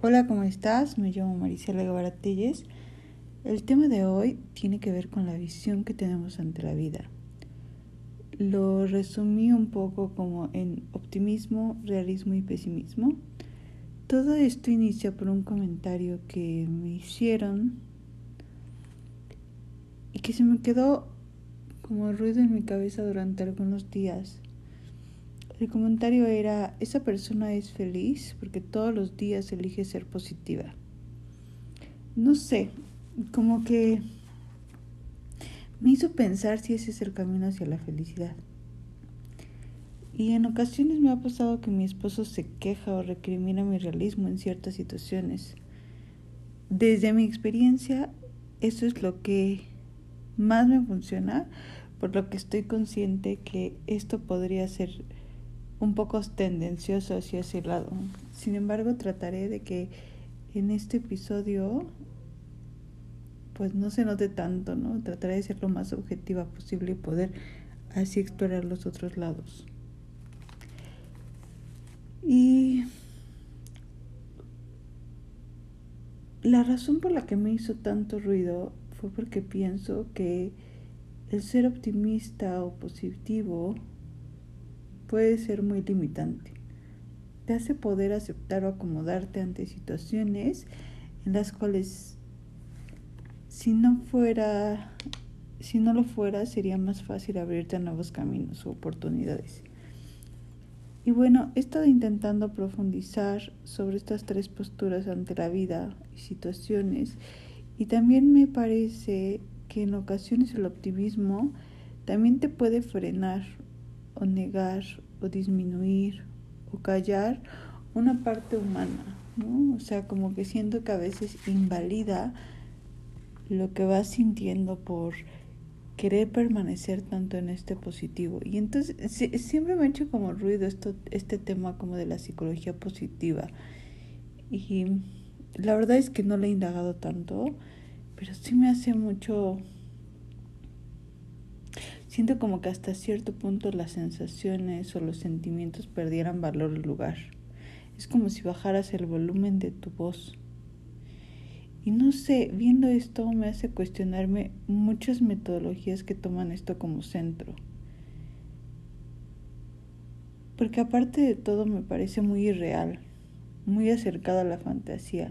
Hola, ¿cómo estás? Me llamo Maricela Guevara. El tema de hoy tiene que ver con la visión que tenemos ante la vida. Lo resumí un poco como en optimismo, realismo y pesimismo. Todo esto inicia por un comentario que me hicieron y que se me quedó como ruido en mi cabeza durante algunos días. El comentario era, esa persona es feliz porque todos los días elige ser positiva. No sé, como que me hizo pensar si ese es el camino hacia la felicidad. Y en ocasiones me ha pasado que mi esposo se queja o recrimina mi realismo en ciertas situaciones. Desde mi experiencia, eso es lo que más me funciona, por lo que estoy consciente que esto podría ser un poco tendencioso hacia ese lado. Sin embargo, trataré de que en este episodio pues no se note tanto, ¿no? Trataré de ser lo más objetiva posible y poder así explorar los otros lados. Y la razón por la que me hizo tanto ruido fue porque pienso que el ser optimista o positivo puede ser muy limitante. Te hace poder aceptar o acomodarte ante situaciones en las cuales si no fuera si no lo fuera sería más fácil abrirte a nuevos caminos o oportunidades. Y bueno, he estado intentando profundizar sobre estas tres posturas ante la vida y situaciones y también me parece que en ocasiones el optimismo también te puede frenar o negar o disminuir o callar una parte humana, ¿no? O sea, como que siento que a veces invalida lo que vas sintiendo por querer permanecer tanto en este positivo. Y entonces siempre me ha hecho como ruido esto, este tema como de la psicología positiva. Y la verdad es que no le he indagado tanto, pero sí me hace mucho Siento como que hasta cierto punto las sensaciones o los sentimientos perdieran valor al lugar. Es como si bajaras el volumen de tu voz. Y no sé, viendo esto me hace cuestionarme muchas metodologías que toman esto como centro. Porque aparte de todo me parece muy irreal, muy acercado a la fantasía.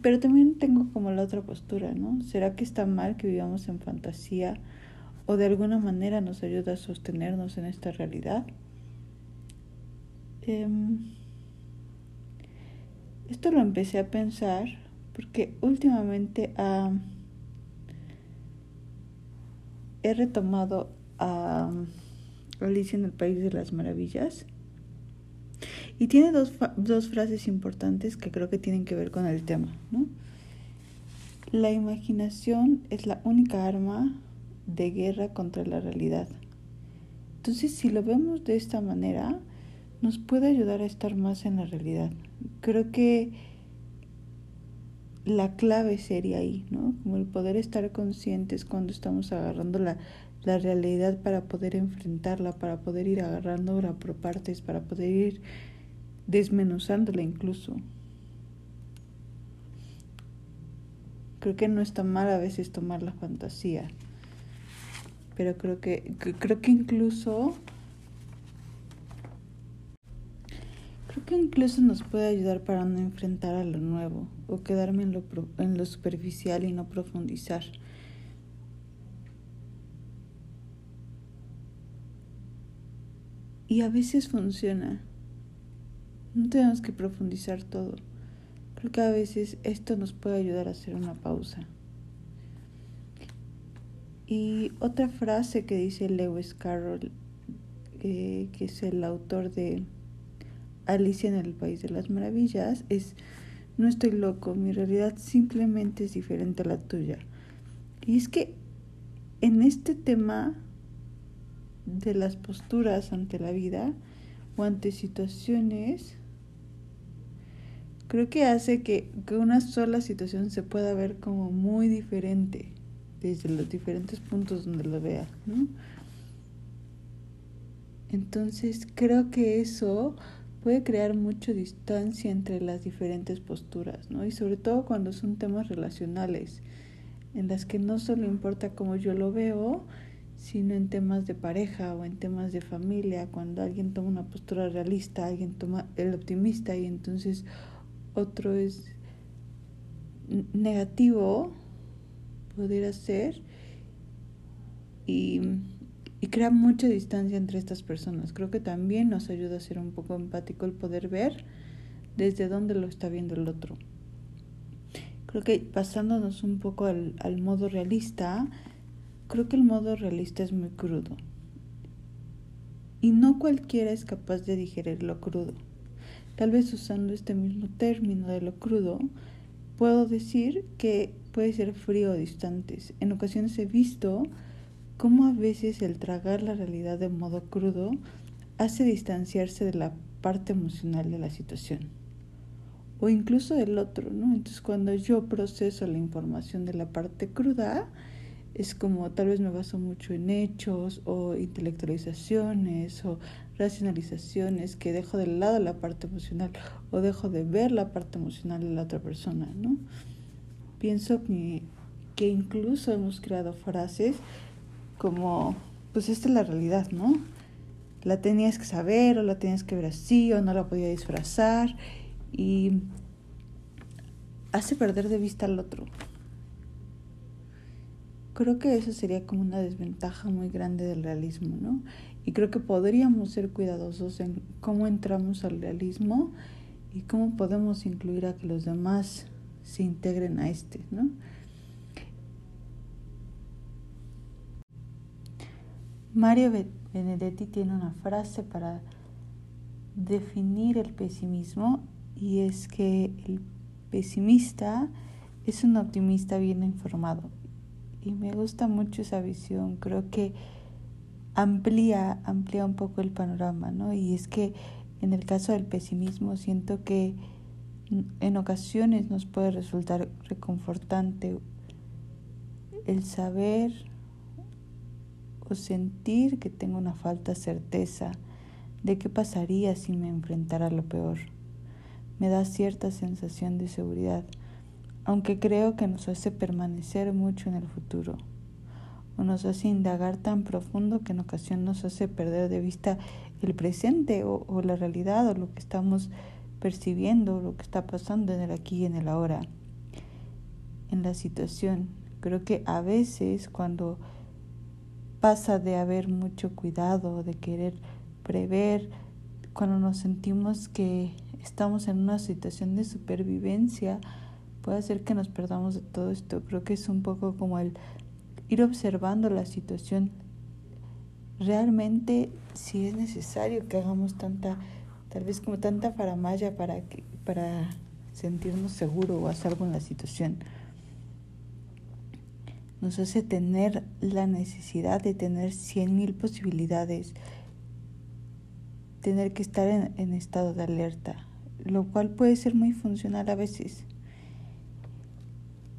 Pero también tengo como la otra postura, ¿no? ¿Será que está mal que vivamos en fantasía o de alguna manera nos ayuda a sostenernos en esta realidad? Em, esto lo empecé a pensar porque últimamente he retomado a Alicia en el País de las Maravillas y tiene dos, dos frases importantes que creo que tienen que ver con el tema. ¿no? La imaginación es la única arma de guerra contra la realidad. Entonces, si lo vemos de esta manera, nos puede ayudar a estar más en la realidad. Creo que la clave sería ahí, ¿no? Como el poder estar conscientes cuando estamos agarrando la, la realidad para poder enfrentarla, para poder ir agarrándola por partes, para poder ir desmenuzándola incluso. Creo que no está mal a veces tomar la fantasía, pero creo que creo que incluso creo que incluso nos puede ayudar para no enfrentar a lo nuevo o quedarme en lo, en lo superficial y no profundizar. Y a veces funciona. No tenemos que profundizar todo. Creo que a veces esto nos puede ayudar a hacer una pausa. Y otra frase que dice Lewis Carroll, eh, que es el autor de Alicia en el País de las Maravillas, es, no estoy loco, mi realidad simplemente es diferente a la tuya. Y es que en este tema de las posturas ante la vida o ante situaciones, creo que hace que, una sola situación se pueda ver como muy diferente desde los diferentes puntos donde lo vea, ¿no? Entonces creo que eso puede crear mucha distancia entre las diferentes posturas, ¿no? Y sobre todo cuando son temas relacionales, en las que no solo importa cómo yo lo veo, sino en temas de pareja o en temas de familia, cuando alguien toma una postura realista, alguien toma el optimista y entonces otro es negativo, podría ser, y, y crea mucha distancia entre estas personas. Creo que también nos ayuda a ser un poco empático el poder ver desde dónde lo está viendo el otro. Creo que pasándonos un poco al, al modo realista, creo que el modo realista es muy crudo. Y no cualquiera es capaz de digerir lo crudo. Tal vez usando este mismo término de lo crudo, puedo decir que puede ser frío o distante. En ocasiones he visto cómo a veces el tragar la realidad de modo crudo hace distanciarse de la parte emocional de la situación o incluso del otro, ¿no? Entonces cuando yo proceso la información de la parte cruda, es como tal vez me baso mucho en hechos o intelectualizaciones o racionalizaciones que dejo de lado la parte emocional o dejo de ver la parte emocional de la otra persona, ¿no? Pienso que, que incluso hemos creado frases como, pues esta es la realidad, ¿no? La tenías que saber o la tenías que ver así o no la podía disfrazar y hace perder de vista al otro creo que eso sería como una desventaja muy grande del realismo, ¿no? Y creo que podríamos ser cuidadosos en cómo entramos al realismo y cómo podemos incluir a que los demás se integren a este, ¿no? Mario Benedetti tiene una frase para definir el pesimismo y es que el pesimista es un optimista bien informado y me gusta mucho esa visión. Creo que amplía, amplía un poco el panorama, ¿no? Y es que en el caso del pesimismo siento que en ocasiones nos puede resultar reconfortante el saber o sentir que tengo una falta de certeza de qué pasaría si me enfrentara a lo peor. Me da cierta sensación de seguridad aunque creo que nos hace permanecer mucho en el futuro, o nos hace indagar tan profundo que en ocasión nos hace perder de vista el presente o, la realidad o lo que estamos percibiendo, lo que está pasando en el aquí y en el ahora, en la situación. Creo que a veces cuando pasa de haber mucho cuidado, de querer prever, cuando nos sentimos que estamos en una situación de supervivencia, puede hacer que nos perdamos de todo esto. Creo que es un poco como el ir observando la situación. Realmente si es necesario que hagamos tanta, tal vez como tanta faramaya para, que, para sentirnos seguros o hacer algo en la situación. Nos hace tener la necesidad de tener cien mil posibilidades, tener que estar en, en estado de alerta, lo cual puede ser muy funcional a veces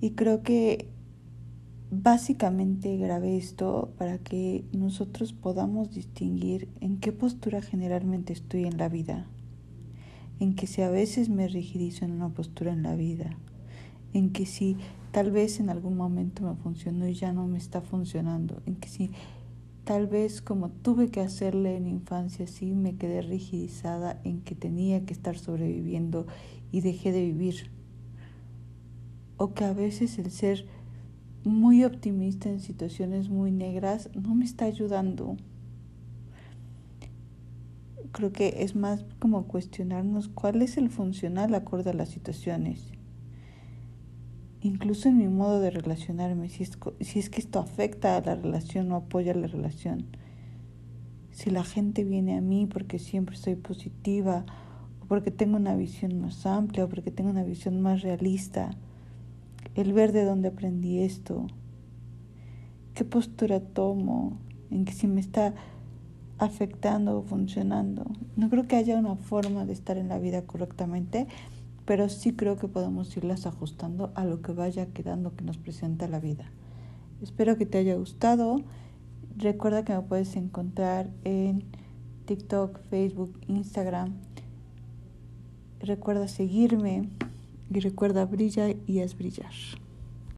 y creo que básicamente grabé esto para que nosotros podamos distinguir en qué postura generalmente estoy en la vida, en que si a veces me rigidizo en una postura en la vida, en que si tal vez en algún momento me funcionó y ya no me está funcionando, en que si tal vez como tuve que hacerle en infancia, sí me quedé rigidizada en que tenía que estar sobreviviendo y dejé de vivir. O que a veces el ser muy optimista en situaciones muy negras no me está ayudando. Creo que es más como cuestionarnos cuál es el funcional acorde a las situaciones. Incluso en mi modo de relacionarme, si es, si es que esto afecta a la relación o apoya la relación. Si la gente viene a mí porque siempre soy positiva, o porque tengo una visión más amplia, o porque tengo una visión más realista el ver de dónde aprendí esto, qué postura tomo, en que si me está afectando o funcionando. No creo que haya una forma de estar en la vida correctamente, pero sí creo que podemos irlas ajustando a lo que vaya quedando que nos presenta la vida. Espero que te haya gustado. Recuerda que me puedes encontrar en TikTok, Facebook, Instagram recuerda seguirme y recuerda brilla y es brillar.